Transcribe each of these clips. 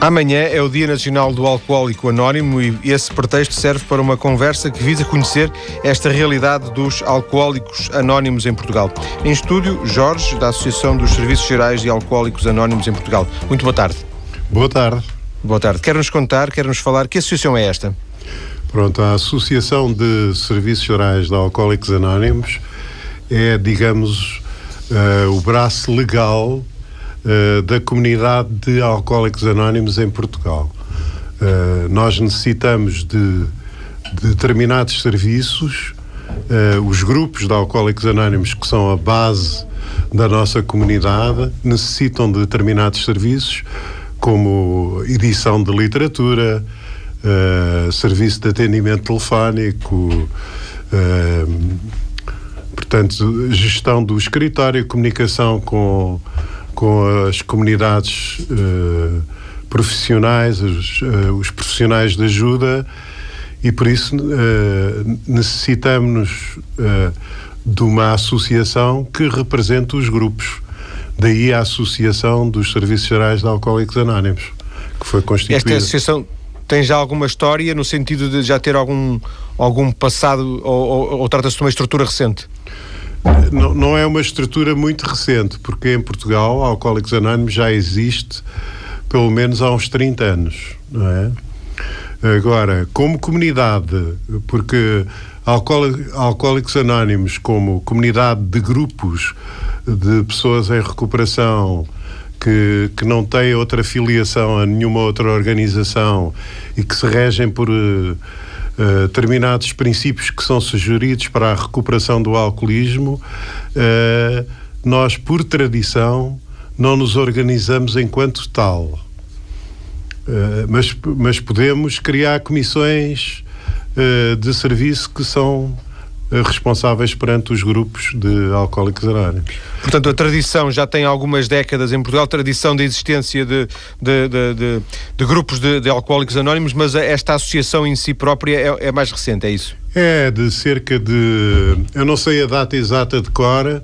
Amanhã é o Dia Nacional do Alcoólico Anónimo e esse pretexto serve para uma conversa que visa conhecer esta realidade dos alcoólicos anónimos em Portugal. Em estúdio, Jorge, da Associação dos Serviços Gerais de Alcoólicos Anónimos em Portugal. Muito boa tarde. Boa tarde. Boa tarde. Quer-nos contar, quer-nos falar, que associação é esta? Pronto, a Associação de Serviços Gerais de Alcoólicos Anónimos é, digamos, uh, o braço legal uh, da comunidade de alcoólicos anónimos em Portugal. Uh, nós necessitamos de, de determinados serviços, uh, os grupos de alcoólicos anónimos, que são a base da nossa comunidade, necessitam de determinados serviços, como edição de literatura, serviço de atendimento telefónico portanto, gestão do escritório, comunicação com com as comunidades uh, profissionais, os, uh, os, profissionais de ajuda, e por isso uh, necessitamos de uma associação que represente os grupos. Daí a Associação dos Serviços Gerais de Alcoólicos Anónimos, que foi constituída. Esta associação tem já alguma história no sentido de já ter algum, algum passado ou, ou, ou trata-se de uma estrutura recente? Não, não, é uma estrutura muito recente, porque em Portugal Alcoólicos Anónimos já existe pelo menos há uns 30 anos, não é? Agora, como comunidade, porque Alcoólicos Anónimos, como comunidade de grupos de pessoas em recuperação que, que não têm outra filiação a nenhuma outra organização e que se regem por uh, determinados princípios que são sugeridos para a recuperação do alcoolismo, uh, nós, por tradição, não nos organizamos enquanto tal. Uh, mas, mas podemos criar comissões de serviço que são responsáveis perante os grupos de alcoólicos anónimos. Portanto, a tradição já tem algumas décadas em Portugal, tradição de existência de, de, de, de, de grupos de, alcoólicos anónimos, mas esta associação em si própria é, é, mais recente, é isso? É, de cerca de. Eu não sei a data exata de cor,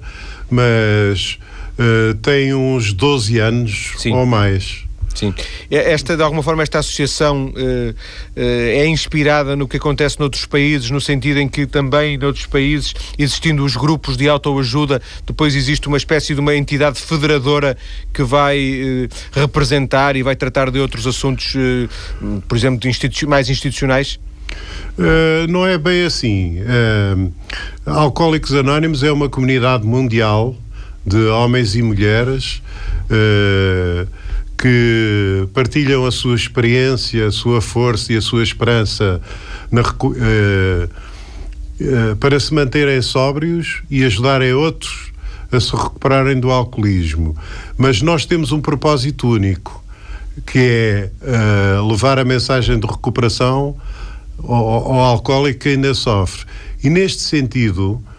mas uh, tem uns 12 anos Sim. ou mais. Sim. É, esta, de alguma forma, esta associação uh, uh, é inspirada no que acontece noutros países, no sentido em que também noutros países, existindo os grupos de autoajuda, depois existe uma espécie de uma entidade federadora que vai uh, representar e vai tratar de outros assuntos, por exemplo, institu mais institucionais? Uh, não é bem assim. Uh, Alcoólicos Anónimos é uma comunidade mundial de homens e mulheres uh, que partilham a sua experiência, a sua força e a sua esperança na, uh, uh, para se manterem sóbrios e ajudarem outros a se recuperarem do alcoolismo. Mas nós temos um propósito único, que é uh, levar a mensagem de recuperação ao, ao alcoólico que ainda sofre. E neste sentido, eh,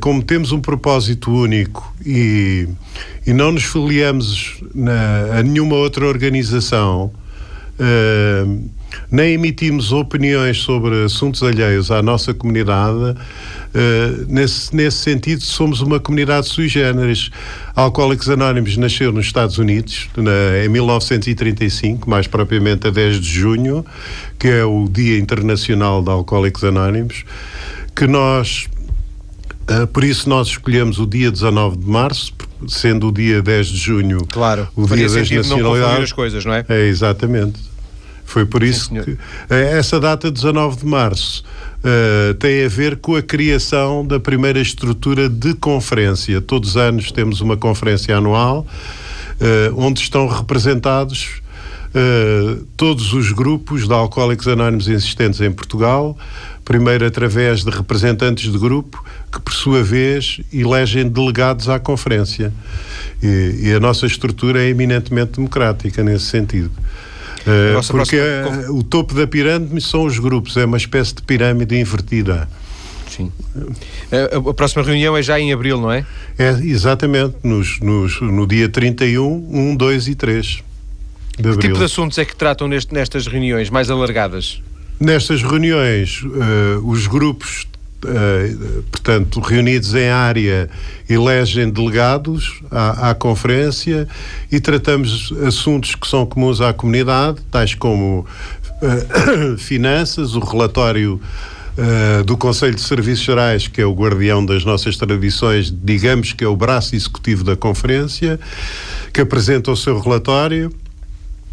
como temos um propósito único e, e não nos filiamos na, a nenhuma outra organização, uh, nem emitimos opiniões sobre assuntos alheios à nossa comunidade, uh, nesse, nesse sentido somos uma comunidade sui generis. Alcoólicos Anónimos nasceu nos Estados Unidos na, em 1935, mais propriamente a 10 de junho, que é o Dia Internacional de Alcoólicos Anónimos, que nós por isso nós escolhemos o dia 19 de março, sendo o dia 10 de junho claro, o dia das nacionalidades. As coisas, não é? É, exatamente. Foi por isso Sim, que uh, essa data 19 de março uh, tem a ver com a criação da primeira estrutura de conferência. Todos os anos temos uma conferência anual onde estão representados Uh, todos os grupos de alcoólicos anónimos existentes em Portugal, primeiro através de representantes de grupo, que por sua vez elegem delegados à conferência. E, e a nossa estrutura é eminentemente democrática nesse sentido. Uh, porque próxima... o topo da pirâmide são os grupos, é uma espécie de pirâmide invertida. Sim. A, a próxima reunião é já em abril, não é? É, exatamente, nos, nos, no dia 31, 1, 2 e 3 de abril. Que tipo de assuntos é que tratam neste, nestas reuniões mais alargadas? Nestas reuniões, uh, os grupos uh, portanto, reunidos em área, elegem delegados à, à, conferência e tratamos assuntos que são comuns à comunidade, tais como uh, finanças, o relatório Uh, do Conselho de Serviços Gerais, que é o guardião das nossas tradições, digamos que é o braço executivo da conferência, que apresenta o seu relatório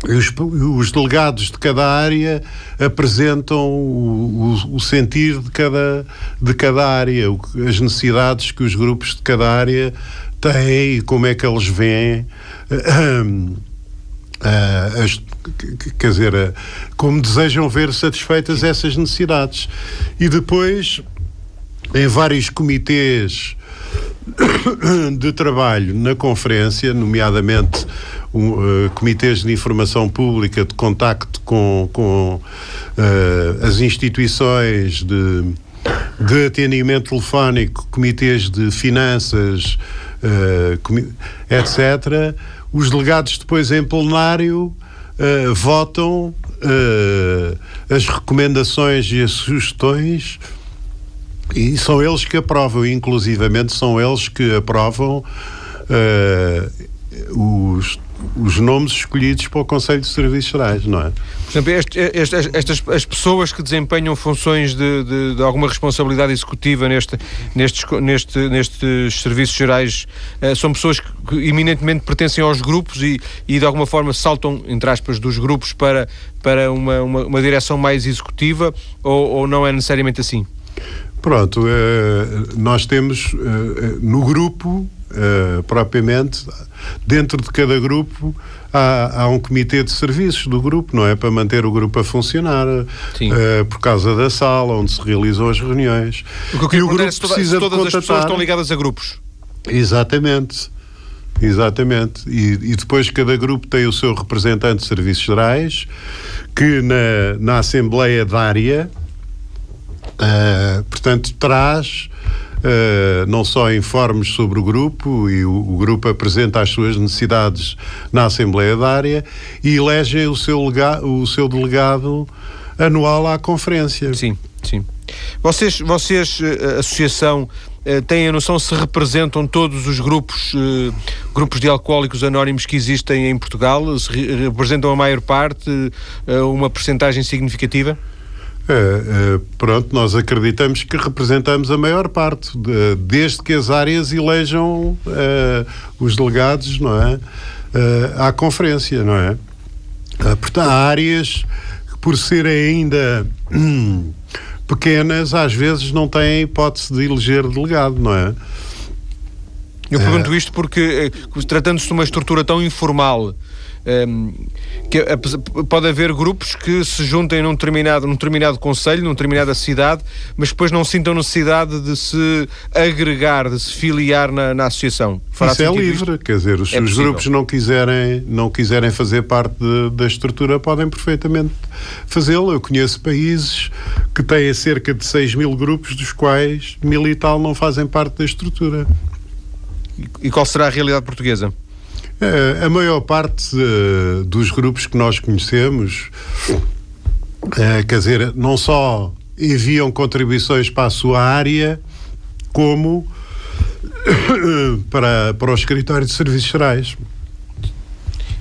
os, os, delegados de cada área apresentam o, o, o, sentir de cada, de cada área, as necessidades que os grupos de cada área têm e como é que eles veem. Uh, uh, as, quer dizer, uh, como desejam ver satisfeitas essas necessidades. E depois, em vários comitês de trabalho na conferência, nomeadamente um, uh, comitês de informação pública, de contacto com, com uh, as instituições de, de atendimento telefónico, comitês de finanças, uh, etc. Os delegados depois em plenário votam as recomendações e as sugestões e são eles que aprovam, inclusivamente são eles que aprovam uh, os os nomes escolhidos para o Conselho de Serviços Gerais, não é? Por exemplo, este, este, estas as pessoas que desempenham funções de, de, de, alguma responsabilidade executiva neste, nestes, neste, nestes serviços gerais uh, são pessoas que, que, eminentemente pertencem aos grupos e, e de alguma forma saltam, entre aspas, dos grupos para, para uma, uma, uma direção mais executiva ou, ou não é necessariamente assim? Pronto, uh, nós temos uh, no grupo uh, propriamente, dentro de cada grupo há, há, um comitê de serviços do grupo, não é? Para manter o grupo a funcionar, uh, por causa da sala onde se realizam as reuniões. O que eu e o grupo é precisa todas de as pessoas estão ligadas a grupos. Exatamente. Exatamente. E, e, depois cada grupo tem o seu representante de serviços gerais, que na, na Assembleia da área, uh, portanto, traz uh, não só informes sobre o grupo, e o, o, grupo apresenta as suas necessidades na Assembleia da Área e elege o seu, lega, o seu delegado anual à conferência. Sim, sim. Vocês, vocês eh, associação, eh, têm a noção se representam todos os grupos, grupos de alcoólicos anónimos que existem em Portugal? Se representam a maior parte, uma percentagem significativa? É, é, pronto, nós acreditamos que representamos a maior parte, de, desde que as áreas elejam é, os delegados, não é? É, à conferência, não é? é? portanto, há áreas que, por serem ainda hum, pequenas, às vezes não têm hipótese de eleger delegado, não é? Eu pergunto isto porque, tratando-se de uma estrutura tão informal, um, que pode haver grupos que se juntem num determinado, num determinado conselho, numa determinada cidade, mas depois não sintam necessidade de se agregar, de se filiar na, na associação. Fará Isso é livre, isto? quer dizer, se é os grupos não quiserem, não quiserem fazer parte de, da estrutura, podem perfeitamente fazê-lo. Eu conheço países que têm cerca de 6 mil grupos, dos quais mil e tal não fazem parte da estrutura. E qual será a realidade portuguesa? É, a maior parte uh, dos grupos que nós conhecemos, uh, quer dizer, não só enviam contribuições para a sua área, como para, para o escritório de serviços gerais.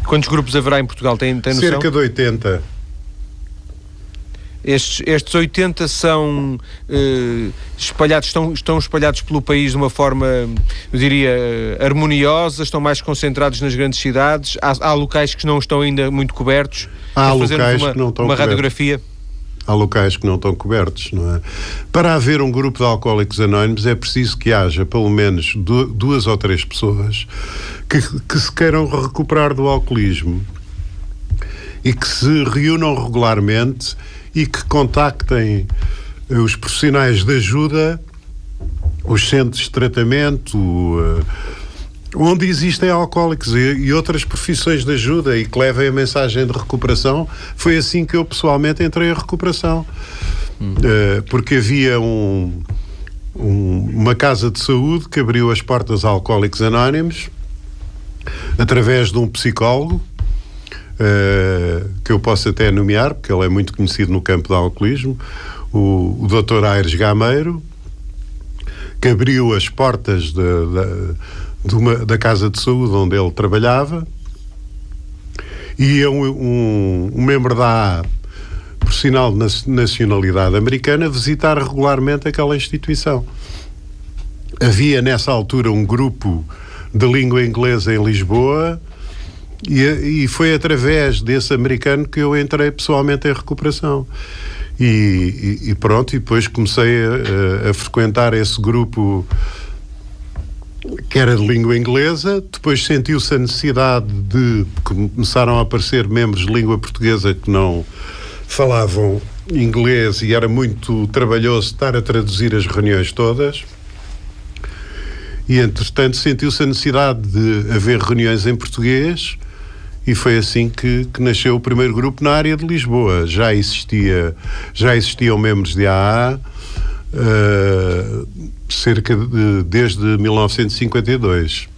Quantos grupos haverá em Portugal? Tem, tem noção? Cerca de 80. Estes, estes 80 são eh, espalhados, estão, estão espalhados pelo país de uma forma, eu diria, harmoniosa, estão mais concentrados nas grandes cidades. Há, há locais que não estão ainda muito cobertos. Há locais uma, que não estão uma radiografia. Há locais que não estão cobertos, não é? Para haver um grupo de alcoólicos anónimos é preciso que haja pelo menos duas ou três pessoas que, que se queiram recuperar do alcoolismo e que se reúnam regularmente e que contactem eh, os profissionais de ajuda, os centros de tratamento, uh, onde existem alcoólicos e, outras profissões de ajuda e que levem a mensagem de recuperação. Foi assim que eu pessoalmente entrei em recuperação. Uh, porque havia um, um, uma casa de saúde que abriu as portas a alcoólicos anónimos através de um psicólogo uh, que eu posso até nomear, porque ele é muito conhecido no campo do alcoolismo, o, o Dr. Aires Gameiro, que abriu as portas de, de, de uma, da casa de saúde onde ele trabalhava. E um, um, um membro da A, por sinal de nacionalidade americana, visitar regularmente aquela instituição. Havia nessa altura um grupo de língua inglesa em Lisboa e, e, foi através desse americano que eu entrei pessoalmente em recuperação. E, e, e pronto, e depois comecei a, a, frequentar esse grupo que era de língua inglesa, depois sentiu-se a necessidade de começaram a aparecer membros de língua portuguesa que não falavam inglês e era muito trabalhoso estar a traduzir as reuniões todas. E entretanto sentiu-se a necessidade de haver reuniões em português e foi assim que, que, nasceu o primeiro grupo na área de Lisboa. Já existia, já existiam membros de AA uh, cerca de desde 1952.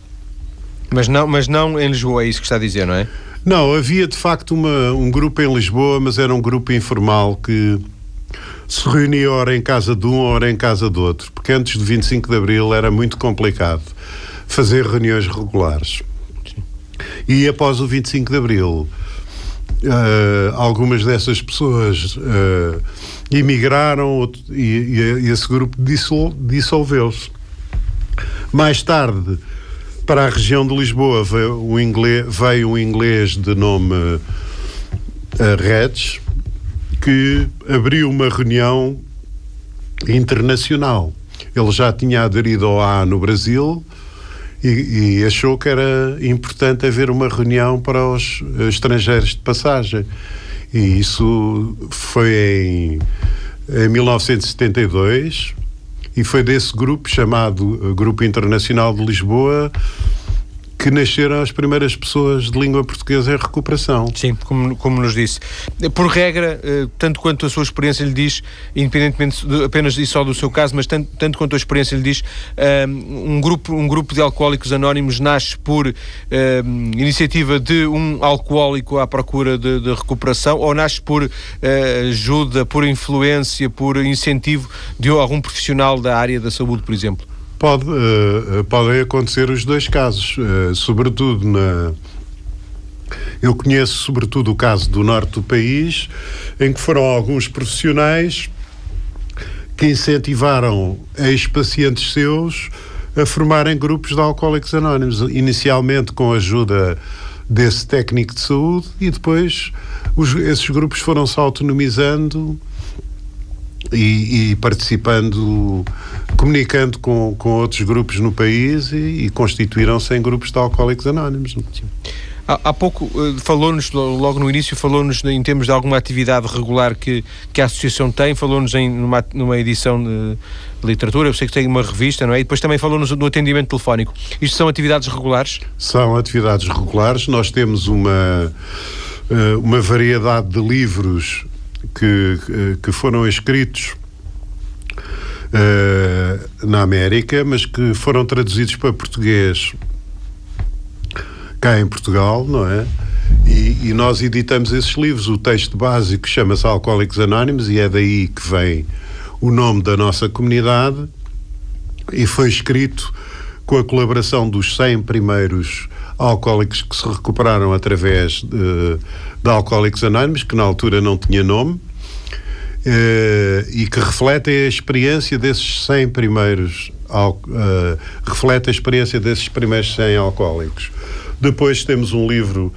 Mas não, mas não em Lisboa, é isso que está a dizer, não é? Não, havia de facto uma, um grupo em Lisboa, mas era um grupo informal que se reunia ora em casa de um, ora em casa do outro, porque antes de 25 de Abril era muito complicado fazer reuniões regulares. E após o 25 de Abril, uh, algumas dessas pessoas uh, emigraram e, e, esse grupo dissol, dissolveu-se. Mais tarde, para a região de Lisboa, veio um inglês, veio um inglês de nome uh, Reds, que abriu uma reunião internacional. Ele já tinha aderido ao A no Brasil e, e, achou que era importante haver uma reunião para os estrangeiros de passagem. E isso foi em, em 1972 e foi desse grupo chamado Grupo Internacional de Lisboa que nasceram as primeiras pessoas de língua portuguesa em recuperação. Sim, como, como nos disse. Por regra, eh, tanto quanto a sua experiência lhe diz, independentemente de, apenas e só do seu caso, mas tanto, tanto quanto a experiência lhe diz, eh, um grupo, um grupo de alcoólicos anónimos nasce por eh, iniciativa de um alcoólico à procura de, de recuperação ou nasce por ajuda, por influência, por incentivo de algum profissional da área da saúde, por exemplo? Pode, uh, podem acontecer os dois casos, uh, sobretudo na. Eu conheço sobretudo o caso do norte do país, em que foram alguns profissionais que incentivaram ex-pacientes seus a formarem grupos de alcoólicos anónimos, inicialmente com a ajuda desse técnico de saúde e depois os, esses grupos foram se autonomizando e, e, participando, comunicando com, com outros grupos no país e, e constituíram-se em grupos de alcoólicos anónimos. Há, há pouco uh, falou-nos, logo no início, falou-nos em termos de alguma atividade regular que, que a Associação tem, falou-nos numa, numa edição de, de literatura, eu sei que tem uma revista, não é? E depois também falou-nos do atendimento telefónico. Isto são atividades regulares? São atividades regulares. Nós temos uma, uh, uma variedade de livros que, que foram escritos uh, na América, mas que foram traduzidos para português cá em Portugal, não é? E, e, nós editamos esses livros. O texto básico chama-se Alcoólicos Anónimos e é daí que vem o nome da nossa comunidade e foi escrito com a colaboração dos 100 primeiros alcoólicos que se recuperaram através de, de Alcoólicos Anónimos, que na altura não tinha nome, eh, e que refletem a experiência desses 100 primeiros, uh, reflete a experiência desses primeiros 100 alcoólicos. Depois temos um livro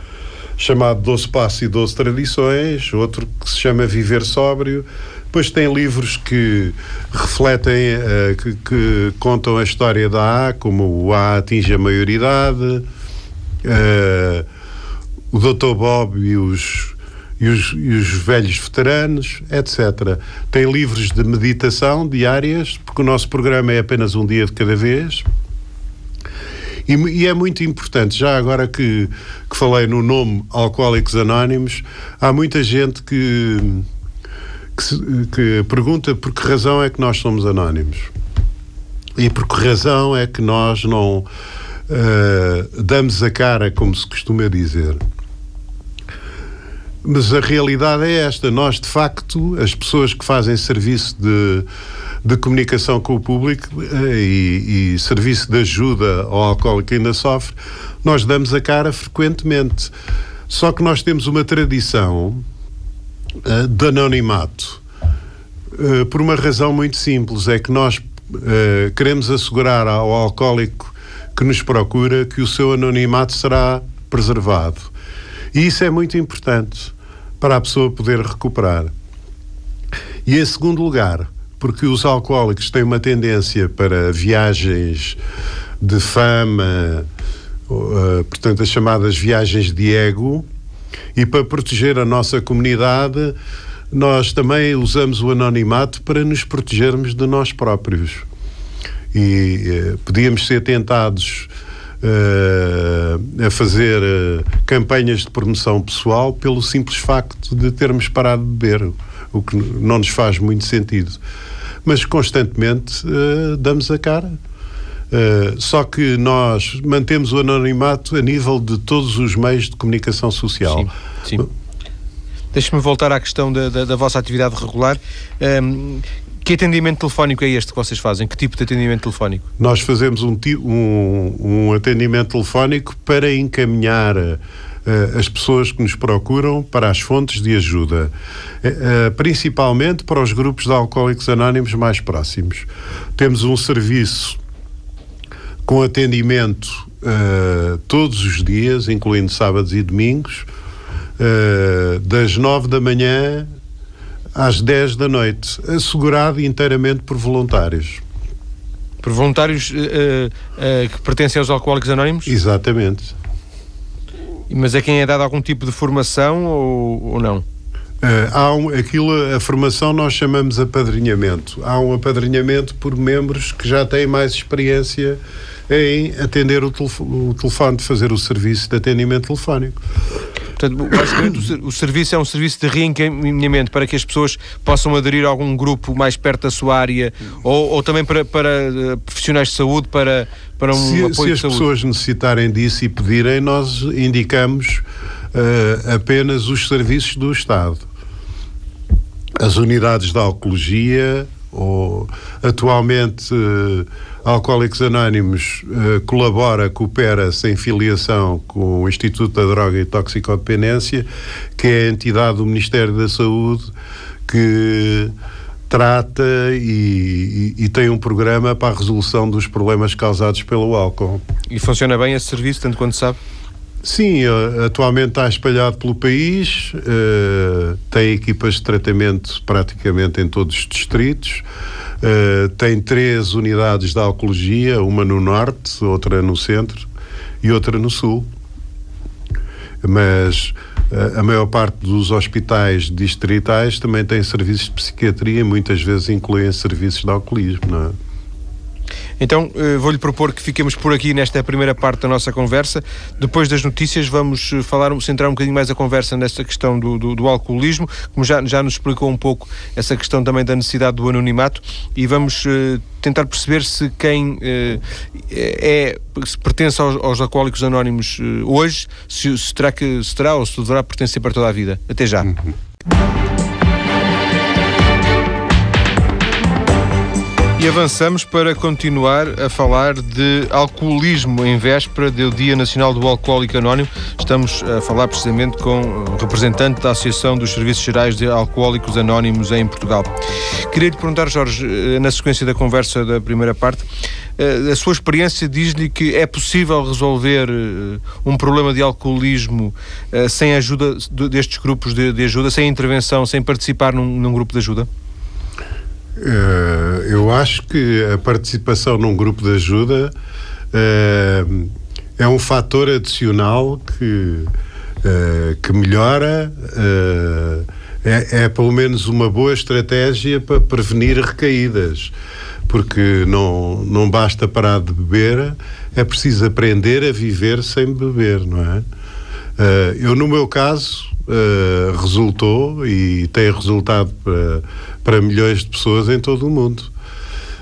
chamado Doze Passos e Doze Tradições, outro que se chama Viver Sóbrio. Depois tem livros que refletem, uh, que, que, contam a história da A, como o A atinge a maioridade, uh, o Dr. Bob e os, e os, e os, velhos veteranos, etc. Tem livros de meditação diárias, porque o nosso programa é apenas um dia de cada vez. E, e, é muito importante, já agora que, que falei no nome Alcoólicos Anónimos, há muita gente que, que, que, pergunta por que razão é que nós somos anónimos. E por que razão é que nós não uh, damos a cara, como se costuma dizer. Mas a realidade é esta: nós, de facto, as pessoas que fazem serviço de, de comunicação com o público eh, e, e serviço de ajuda ao alcoólico que ainda sofre, nós damos a cara frequentemente. Só que nós temos uma tradição uh, de anonimato. Uh, por uma razão muito simples: é que nós uh, queremos assegurar ao alcoólico que nos procura que o seu anonimato será preservado. E isso é muito importante para a pessoa poder recuperar. E em segundo lugar, porque os alcoólicos têm uma tendência para viagens de fama, uh, portanto, as chamadas viagens de ego, e para proteger a nossa comunidade, nós também usamos o anonimato para nos protegermos de nós próprios. E uh, podíamos ser tentados uh, a fazer uh, campanhas de promoção pessoal pelo simples facto de termos parado de beber, o que não nos faz muito sentido. Mas constantemente uh, damos a cara. só que nós mantemos o anonimato a nível de todos os meios de comunicação social. Sim, sim. Deixe-me voltar à questão da, da, da vossa atividade regular. Um, que atendimento telefónico é este que vocês fazem? Que tipo de atendimento telefónico? Nós fazemos um, um, um atendimento telefónico para encaminhar uh, as pessoas que nos procuram para as fontes de ajuda, uh, principalmente para os grupos de alcoólicos anónimos mais próximos. Temos um serviço com atendimento uh, todos os dias, incluindo sábados e domingos, das nove da manhã às 10 da noite, assegurado inteiramente por voluntários. Por voluntários uh, uh, que pertencem aos Alcoólicos Anónimos? Exatamente. Mas é quem é dado algum tipo de formação ou, ou não? Uh, há um, aquilo, a formação nós chamamos apadrinhamento. Há um apadrinhamento por membros que já têm mais experiência em atender o, telefone, o telefone, de fazer o serviço de atendimento telefónico. Portanto, basicamente o, o, serviço é um serviço de reencaminhamento para que as pessoas possam aderir a algum grupo mais perto da sua área ou, ou também para, para uh, profissionais de saúde, para, para um se, apoio se as pessoas necessitarem disso e pedirem, nós indicamos uh, apenas os serviços do Estado. As unidades de alcoologia, ou atualmente uh, Alcoólicos Anónimos uh, colabora, coopera sem filiação com o Instituto da Droga e Toxicodependência, que é a entidade do Ministério da Saúde que trata e, e, e, tem um programa para a resolução dos problemas causados pelo álcool. E funciona bem esse serviço, tanto quanto sabe? Sim, eh, atualmente está espalhado pelo país, uh, tem equipas de tratamento praticamente em todos os distritos, uh, tem três unidades de alcoologia, uma no norte, outra no centro e outra no sul. Mas uh, a maior parte dos hospitais distritais também tem serviços de psiquiatria muitas vezes incluem serviços de alcoolismo, não é? Então, eh, vou-lhe propor que fiquemos por aqui nesta primeira parte da nossa conversa. Depois das notícias, vamos eh, falar, centrar um bocadinho mais a conversa nesta questão do, do, do alcoolismo, como já, já nos explicou um pouco essa questão também da necessidade do anonimato, e vamos uh, tentar perceber se quem é, se pertence aos, aos alcoólicos anónimos hoje, se, se, terá que, se terá ou se deverá pertencer para toda a vida. Até já. Uhum. E avançamos para continuar a falar de alcoolismo em véspera do Dia Nacional do Alcoólico Anónimo. Estamos a falar precisamente com o representante da Associação dos Serviços Gerais de Alcoólicos Anónimos em Portugal. Queria lhe perguntar, Jorge, eh, na sequência da conversa da primeira parte, eh, a sua experiência diz-lhe que é possível resolver eh, um problema de alcoolismo sem ajuda destes grupos de, ajuda, sem intervenção, sem participar num, num grupo de ajuda? Uh, eu acho que a participação num grupo de ajuda uh, é um fator adicional que, uh, que melhora, é, é, pelo menos uma boa estratégia para prevenir recaídas, porque não, não basta parar de beber, é preciso aprender a viver sem beber, não é? eu, no meu caso, uh, resultou e tem resultado para, para milhões de pessoas em todo o mundo.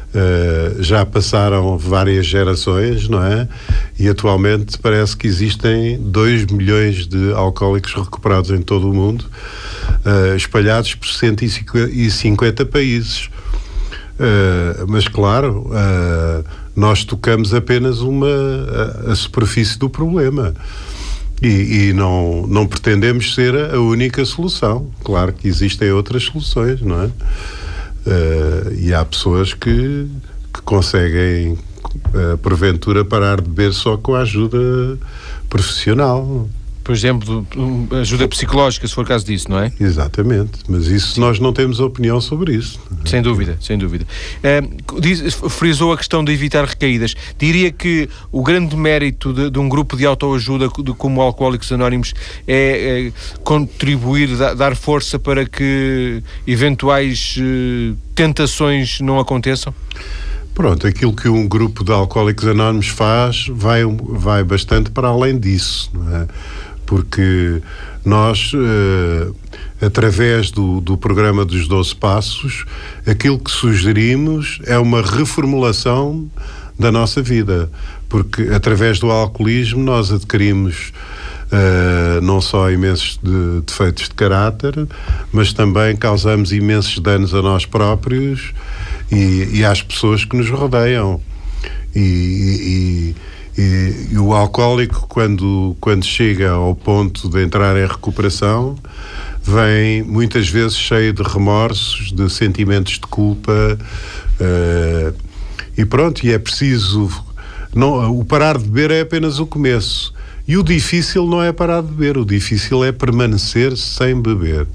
Uh, já passaram várias gerações, não é? E atualmente parece que existem 2 milhões de alcoólicos recuperados em todo o mundo, uh, espalhados por 150 países. Uh, mas, claro, nós tocamos apenas uma, a, a superfície do problema. E, e, não, não pretendemos ser a única solução. Claro que existem outras soluções, não é? Uh, e há pessoas que, que conseguem, uh, porventura, parar de beber só com a ajuda profissional por exemplo, ajuda psicológica, se for caso disso, não é? Exatamente, mas isso Sim. nós não temos opinião sobre isso. Sem dúvida, sem dúvida. É, diz, frisou a questão de evitar recaídas. Diria que o grande mérito de, de um grupo de autoajuda de, como Alcoólicos Anónimos é, é contribuir, da, dar força para que eventuais uh, tentações não aconteçam? Pronto, aquilo que um grupo de alcoólicos anónimos faz vai, vai bastante para além disso. Não é? Porque nós, uh, através do, do programa dos 12 Passos, aquilo que sugerimos é uma reformulação da nossa vida, porque através do alcoolismo nós adquirimos uh, não só imensos de, defeitos de caráter, mas também causamos imensos danos a nós próprios e, e às pessoas que nos rodeiam. e, e e, e, o alcoólico, quando, quando chega ao ponto de entrar em recuperação, vem muitas vezes cheio de remorsos, de sentimentos de culpa. Uh, e pronto, e é preciso. Não, o parar de beber é apenas o começo. E o difícil não é parar de beber, o difícil é permanecer sem beber.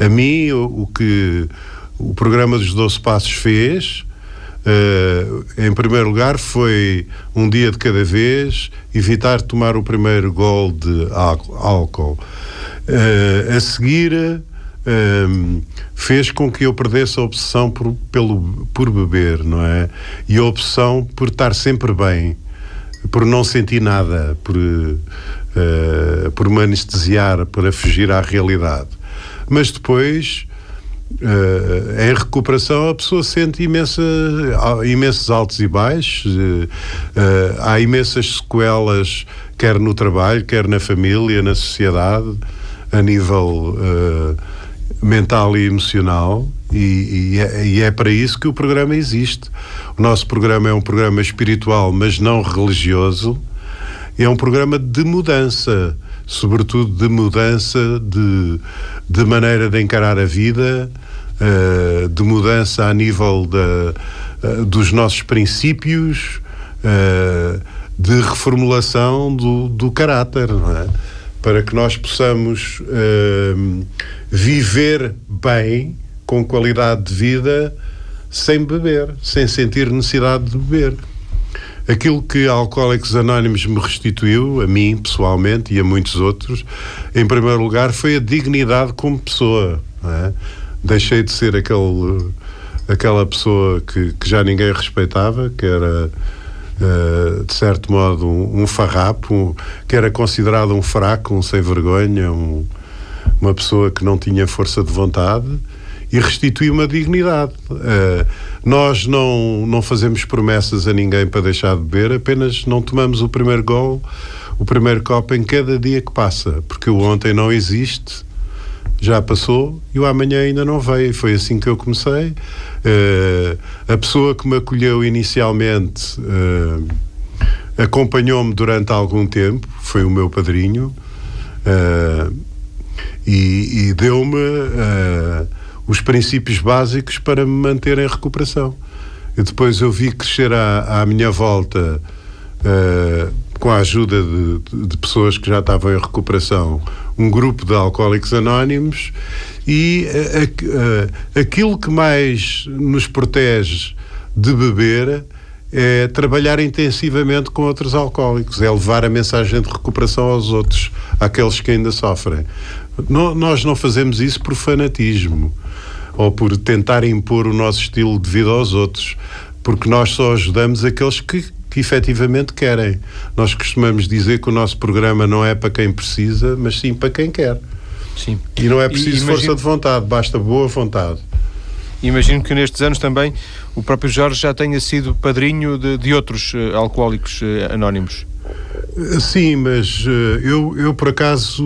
A mim, o, o que o programa dos 12 Passos fez Uh, em primeiro lugar, foi um dia de cada vez, evitar tomar o primeiro gol de álcool. Uh, a seguir, uh, fez com que eu perdesse a obsessão por, pelo, por beber, não é? E a obsessão por estar sempre bem, por não sentir nada, por, por me anestesiar, para fugir à realidade. Mas depois Uh, em recuperação a pessoa sente imensa, imensos altos e baixos, uh, há imensas sequelas, quer no trabalho, quer na família, na sociedade, a nível mental e emocional, e, e, é, e, é, para isso que o programa existe. O nosso programa é um programa espiritual, mas não religioso, é um programa de mudança, sobretudo de mudança de, de maneira de encarar a vida uh, de mudança a nível da, uh, dos nossos princípios, uh, de reformulação do, do caráter, é? para que nós possamos viver bem, com qualidade de vida, sem beber, sem sentir necessidade de beber. Aquilo que Alcoólicos Anónimos me restituiu, a mim pessoalmente e a muitos outros, em primeiro lugar, foi a dignidade como pessoa. É? deixei de ser aquele, aquela pessoa que, que já ninguém respeitava, que era. Uh, de certo modo, um, um farrapo, um, que era considerado um fraco, um sem vergonha, um, uma pessoa que não tinha força de vontade e restitui uma dignidade. Uh, nós não, não fazemos promessas a ninguém para deixar de beber, apenas não tomamos o primeiro gol, o primeiro copo em cada dia que passa, porque o ontem não existe já passou e o amanhã ainda não veio. Foi assim que eu comecei. Uh, a pessoa que me acolheu inicialmente uh, acompanhou-me durante algum tempo, foi o meu padrinho, uh, e, e deu-me os princípios básicos para me manter em recuperação. E depois eu vi crescer à, à minha volta com a ajuda de, de, pessoas que já estavam em recuperação, um grupo de alcoólicos anónimos e a, a, aquilo que mais nos protege de beber é trabalhar intensivamente com outros alcoólicos, é levar a mensagem de recuperação aos outros, àqueles que ainda sofrem. No, nós não fazemos isso por fanatismo ou por tentar impor o nosso estilo de vida aos outros, porque nós só ajudamos aqueles que que efetivamente querem. Nós costumamos dizer que o nosso programa não é para quem precisa, mas sim para quem quer. Sim. E não é preciso e, força de vontade, basta boa vontade. Imagino que nestes anos também o próprio Jorge já tenha sido padrinho de, de outros uh, alcoólicos uh, anónimos. Sim, mas eu, eu por acaso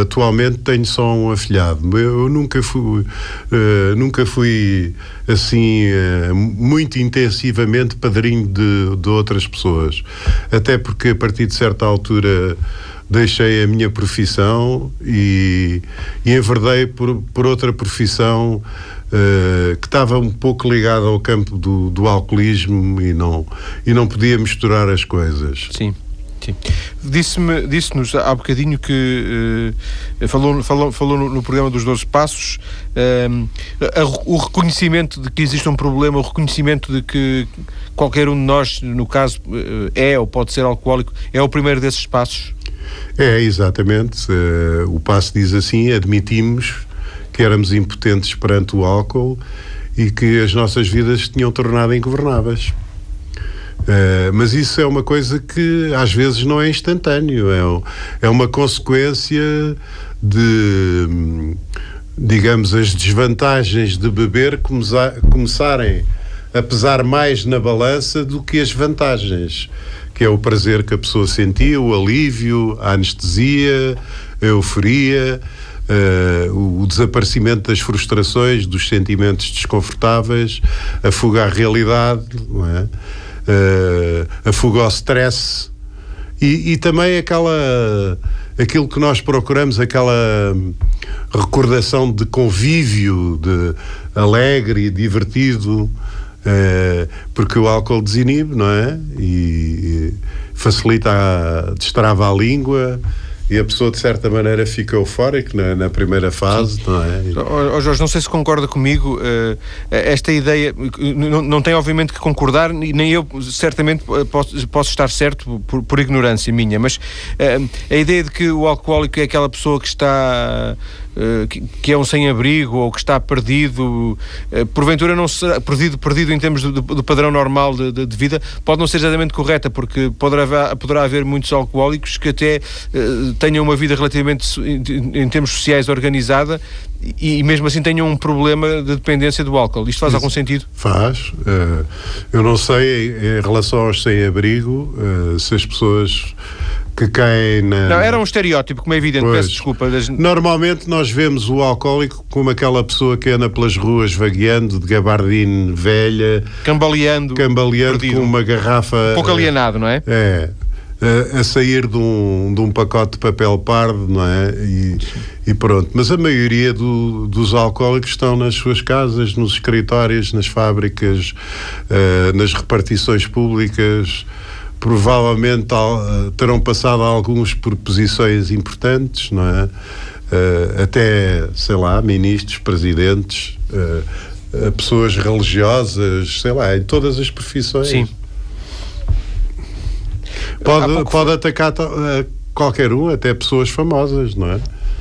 atualmente tenho só um afilhado. Eu nunca fui, uh, nunca fui assim uh, muito intensivamente padrinho de, de outras pessoas. Até porque a partir de certa altura deixei a minha profissão e, e enverdei por, por outra profissão uh, que estava um pouco ligada ao campo do, do alcoolismo e não, e não podia misturar as coisas. Sim. Sim. Disse-me, disse-nos há bocadinho que uh, falou, falou, falou no, no, programa dos 12 Passos uh, a, o reconhecimento de que existe um problema, o reconhecimento de que qualquer um de nós, no caso, uh, é ou pode ser alcoólico, é o primeiro desses passos? É, exatamente. o passo diz assim: admitimos que éramos impotentes perante o álcool e que as nossas vidas se tinham tornado ingovernáveis. Uh, mas isso é uma coisa que às vezes não é instantâneo, é, é uma consequência de, digamos, as desvantagens de beber começarem a pesar mais na balança do que as vantagens, que é o prazer que a pessoa sentia, o alívio, a anestesia, a euforia. Uh, o, desaparecimento das frustrações, dos sentimentos desconfortáveis, a fuga à realidade, é? uh, a fuga ao stress e, e, também aquela aquilo que nós procuramos, aquela recordação de convívio, de alegre e divertido, uh, porque o álcool desinibe, não é? E, e facilita, a, destrava a língua e a pessoa de certa maneira fica eufórica na, na primeira fase, Sim. não é? Oh, Jorge, não sei se concorda comigo, uh, esta ideia, não, não tem obviamente que concordar, nem eu certamente posso, posso estar certo por, por ignorância minha, mas uh, a ideia de que o alcoólico é aquela pessoa que está eh, que, é um sem-abrigo ou que está perdido, uh, porventura não será perdido, perdido em termos do, do padrão normal de, de, de, vida, pode não ser exatamente correta, porque poderá haver, poderá haver muitos alcoólicos que até uh, tenham uma vida relativamente, em, em termos sociais, organizada e, e, mesmo assim tenham um problema de dependência do álcool. Isto faz Isso algum sentido? Faz. eu não sei, em relação aos sem-abrigo, se as pessoas que na. Não, era um estereótipo, como é evidente, pois, peço desculpa. Normalmente nós vemos o alcoólico como aquela pessoa que anda pelas ruas vagueando, de gabardine velha, cambaleando, cambaleando perdido. com uma garrafa. Um pouco alienado, não é? É. A, a sair de um, de um pacote de papel pardo, não é? E, e pronto. Mas a maioria do, dos alcoólicos estão nas suas casas, nos escritórios, nas fábricas, uh, nas repartições públicas provavelmente uh, terão passado alguns por posições importantes, não é? Uh, até, sei lá, ministros, presidentes, uh, pessoas religiosas, sei lá, em todas as profissões. Sim. Pode, pode atacar qualquer um, até pessoas famosas, não é?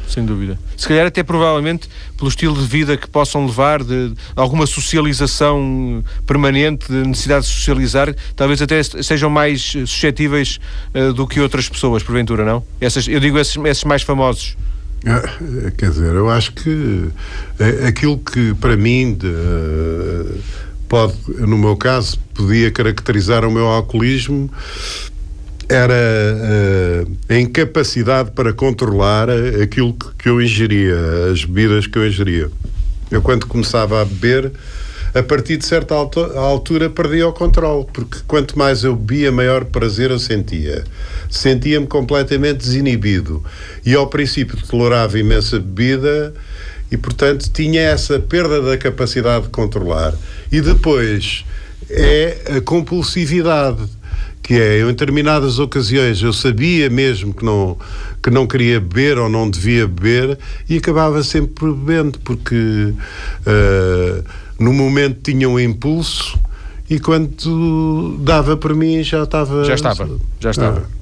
Sem dúvida. Se calhar até provavelmente pelo estilo de vida que possam levar, de, de alguma socialização permanente, de necessidade de socializar, talvez até sejam mais suscetíveis uh, do que outras pessoas, porventura, não? Essas, eu digo esses, esses mais famosos. Ah, quer dizer, eu acho que eh, aquilo que para mim de, pode, no meu caso, podia caracterizar o meu alcoolismo era uh, a incapacidade para controlar aquilo que, que eu ingeria, as bebidas que eu ingeria. Eu, quando começava a beber, a partir de certa altura perdia o controle, porque quanto mais eu bebia, maior prazer eu sentia. Sentia-me completamente desinibido. E ao princípio tolerava imensa bebida e, portanto, tinha essa perda da capacidade de controlar. E depois é a compulsividade que é, eu, em determinadas ocasiões eu sabia mesmo que não, que não queria beber ou não devia beber e acabava sempre bebendo, porque uh, no momento tinha um impulso e quando dava para mim já estava... Já estava, já estava. Ah.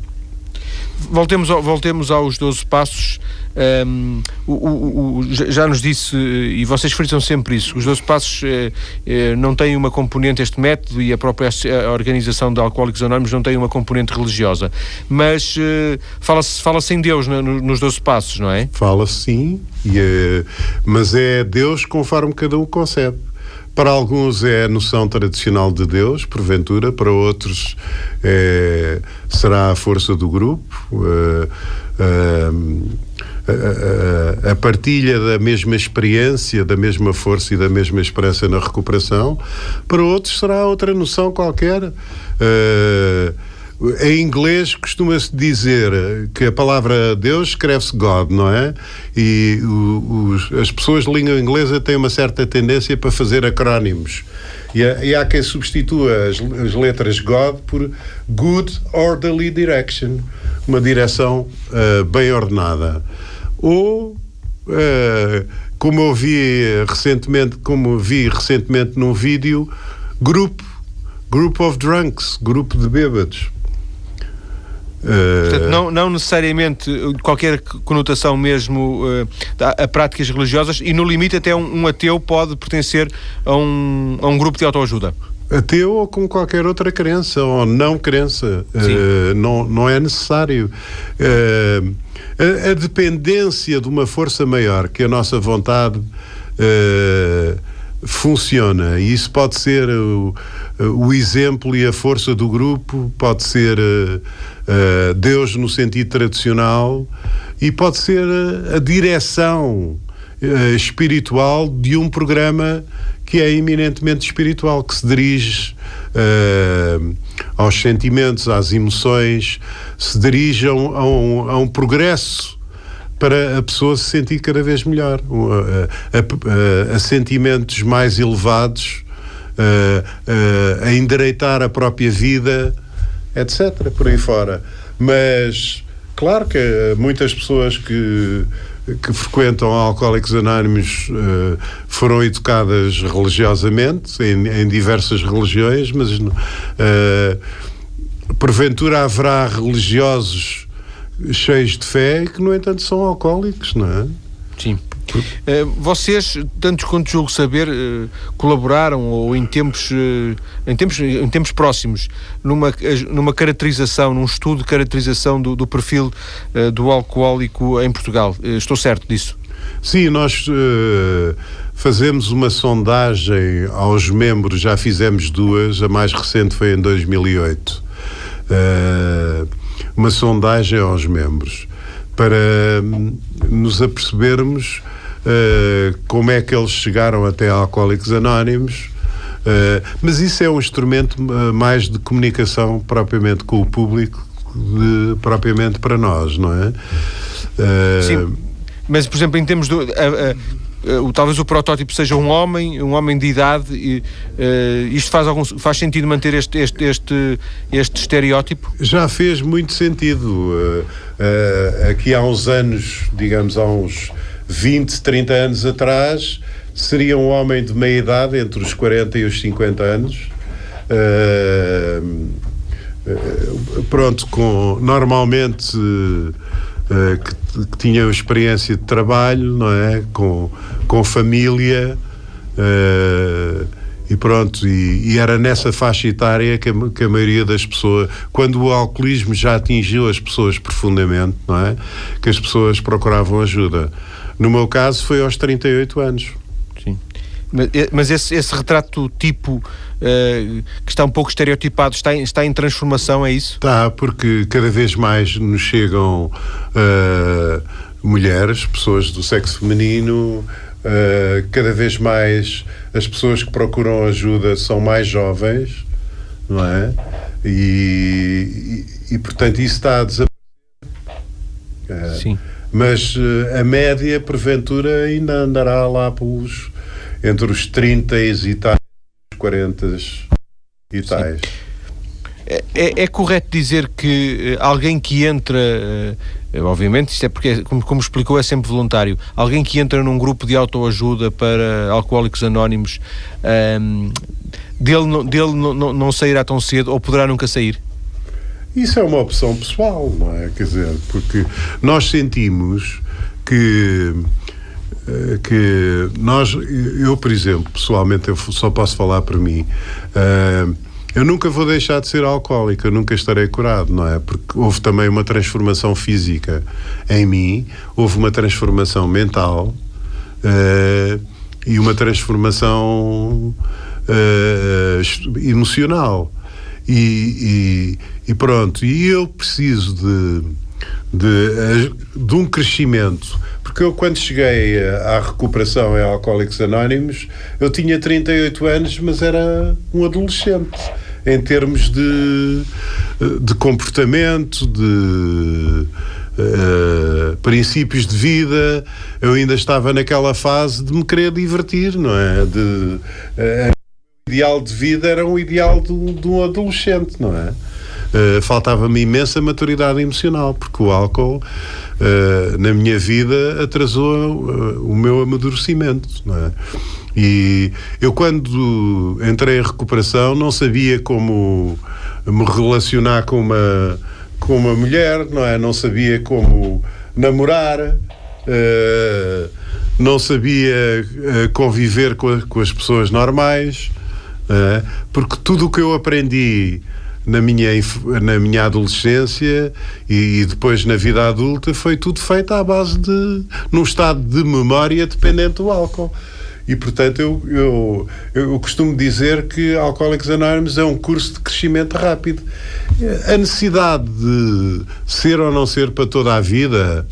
Voltemos, voltemos aos 12 passos. Um, o, o, o, já nos disse, e vocês frisam sempre isso, os 12 passos eh, eh, não têm uma componente, este método e a própria organização de Alcoólicos Anónimos não tem uma componente religiosa. Mas eh, fala-se fala em Deus no, nos 12 passos, não é? Fala-se sim, e, mas é Deus conforme cada um concebe. Para alguns é a noção tradicional de Deus, porventura, para outros é, será a força do grupo. Uh, a, a, partilha da mesma experiência, da mesma força e da mesma esperança na recuperação. Para outros será outra noção qualquer. Uh, em inglês costuma-se dizer que a palavra Deus escreve-se God, não é? E os, as pessoas de língua inglesa têm uma certa tendência para fazer acrónimos. E e há quem substitua as, as, letras God por Good Orderly Direction, uma direção uh, bem ordenada. Ou, uh, como eu vi recentemente, como vi recentemente num vídeo, grupo, group of drunks, grupo de bêbados. Portanto, não, não necessariamente qualquer conotação mesmo uh, a, a, práticas religiosas e no limite até um, um, ateu pode pertencer a um, a um grupo de autoajuda. Ateu ou com qualquer outra crença ou não crença. Uh, não, não é necessário. Uh, a, a, dependência de uma força maior que a nossa vontade funciona. E isso pode ser o, o, exemplo e a força do grupo, pode ser uh, uh, Deus no sentido tradicional e pode ser a, a direção uh, espiritual de um programa que é eminentemente espiritual, que se dirige aos sentimentos, às emoções, se dirige a um, a um, a um progresso para a pessoa se sentir cada vez melhor, a, a, a sentimentos mais elevados, a endireitar a própria vida, etc. Por aí fora. Mas, claro que muitas pessoas que que frequentam Alcoólicos Anónimos uh, foram educadas religiosamente, em, em diversas religiões, mas uh, porventura haverá religiosos cheios de fé que, no entanto, são alcoólicos, não é? Sim. Uh, vocês, tanto quanto julgo saber, uh, colaboraram ou em tempos, uh, em tempos, em tempos próximos numa, numa caracterização, num estudo de caracterização do, do perfil do alcoólico em Portugal. estou certo disso? Sim, nós fazemos uma sondagem aos membros, já fizemos duas, a mais recente foi em 2008. Uh, uma sondagem aos membros para hum, nos apercebermos uh, como é que eles chegaram até Alcoólicos Anónimos. Uh, mas isso é um instrumento uh, mais de comunicação propriamente com o público, de, propriamente para nós, não é? Sim. Mas, por exemplo, em termos do. Uh, talvez o protótipo seja um homem, um homem de idade, e, uh, isto faz, algum, faz sentido manter este, este, este, este estereótipo? Já fez muito sentido. Uh, aqui há uns anos, digamos há uns 20, 30 anos atrás, seria um homem de meia idade, entre os 40 e os 50 anos. pronto, com normalmente uh, que, que, tinham experiência de trabalho, não é? Com, com família. Uh, e pronto, e, e, era nessa faixa etária que a, que a, maioria das pessoas, quando o alcoolismo já atingiu as pessoas profundamente, não é? Que as pessoas procuravam ajuda. No meu caso foi aos 38 anos. Mas esse, esse retrato tipo uh, que está um pouco estereotipado está em, está em transformação, é isso? Está, porque cada vez mais nos chegam uh, mulheres, pessoas do sexo feminino, uh, cada vez mais as pessoas que procuram ajuda são mais jovens, não é? E, e, e portanto isso está a desaparecer. Sim. Mas a média, porventura, ainda andará lá pelos entre os 30 e tais, 40 e tais. É, é, é, correto dizer que eh, alguém que entra, uh, obviamente, isto é porque, como, como, explicou, é sempre voluntário, alguém que entra num grupo de autoajuda para alcoólicos anónimos, um, ehm, dele, dele não, não, não sairá tão cedo ou poderá nunca sair? Isso é uma opção pessoal, não é? Quer dizer, porque nós sentimos que eh, que nós, eu por exemplo, pessoalmente, eu só posso falar por mim. Uh, eu nunca vou deixar de ser alcoólico, eu nunca estarei curado, não é? Porque houve também uma transformação física em mim, houve uma transformação mental uh, e uma transformação uh, emocional. E, e, e, pronto, e eu preciso de, de, de um crescimento. Porque eu, quando cheguei à recuperação em Alcoólicos Anónimos, eu tinha 38 anos, mas era um adolescente em termos de, de comportamento, de uh, princípios de vida. Eu ainda estava naquela fase de me querer divertir, não é? De, uh, ideal de vida era um ideal de, de um adolescente, não é? Uh, faltava-me imensa maturidade emocional, porque o álcool uh, na minha vida atrasou uh, o meu amadurecimento. É? E eu, quando entrei em recuperação, não sabia como me relacionar com uma, com uma mulher, não é? Não sabia como namorar, não sabia conviver com, a, com, as pessoas normais, uh, porque tudo o que eu aprendi na minha, na minha adolescência e, e, depois na vida adulta foi tudo feito à base de num estado de memória dependente do álcool. E, portanto, eu, eu, eu costumo dizer que Alcoólicos Anónimos é um curso de crescimento rápido. A necessidade de ser ou não ser para toda a vida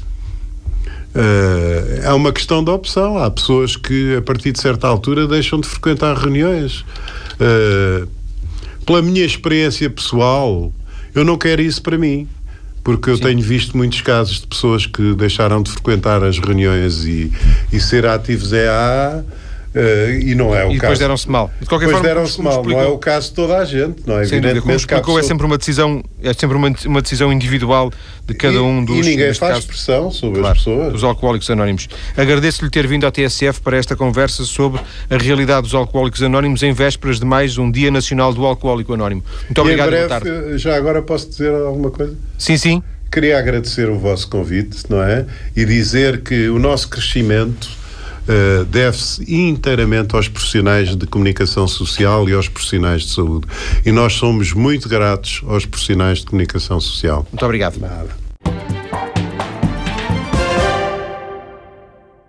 uh, é uma questão de opção. Há pessoas que, a partir de certa altura, deixam de frequentar reuniões. Uh, pela minha experiência pessoal, eu não quero isso para mim porque eu Sim. tenho visto muitos casos de pessoas que deixaram de frequentar as reuniões e, e ser ativos é a Uh, e não é o e caso. depois deram-se mal. De qualquer depois deram-se mal. Explicou. Não é o caso de toda a gente, não é? Sem dúvida. Como explicou, é sempre uma decisão, é sempre uma, uma decisão individual de cada e, um dos. E ninguém faz caso, pressão sobre claro, as pessoas. Os alcoólicos anónimos. Agradeço-lhe ter vindo à TSF para esta conversa sobre a realidade dos alcoólicos anónimos em vésperas de mais um Dia Nacional do Alcoólico Anónimo. Muito obrigado. E em breve, já agora posso dizer alguma coisa? Sim, sim. Queria agradecer o vosso convite, não é? E dizer que o nosso crescimento uh, deve-se inteiramente aos profissionais de comunicação social e aos profissionais de saúde. E nós somos muito gratos aos profissionais de comunicação social. Muito obrigado. Nada.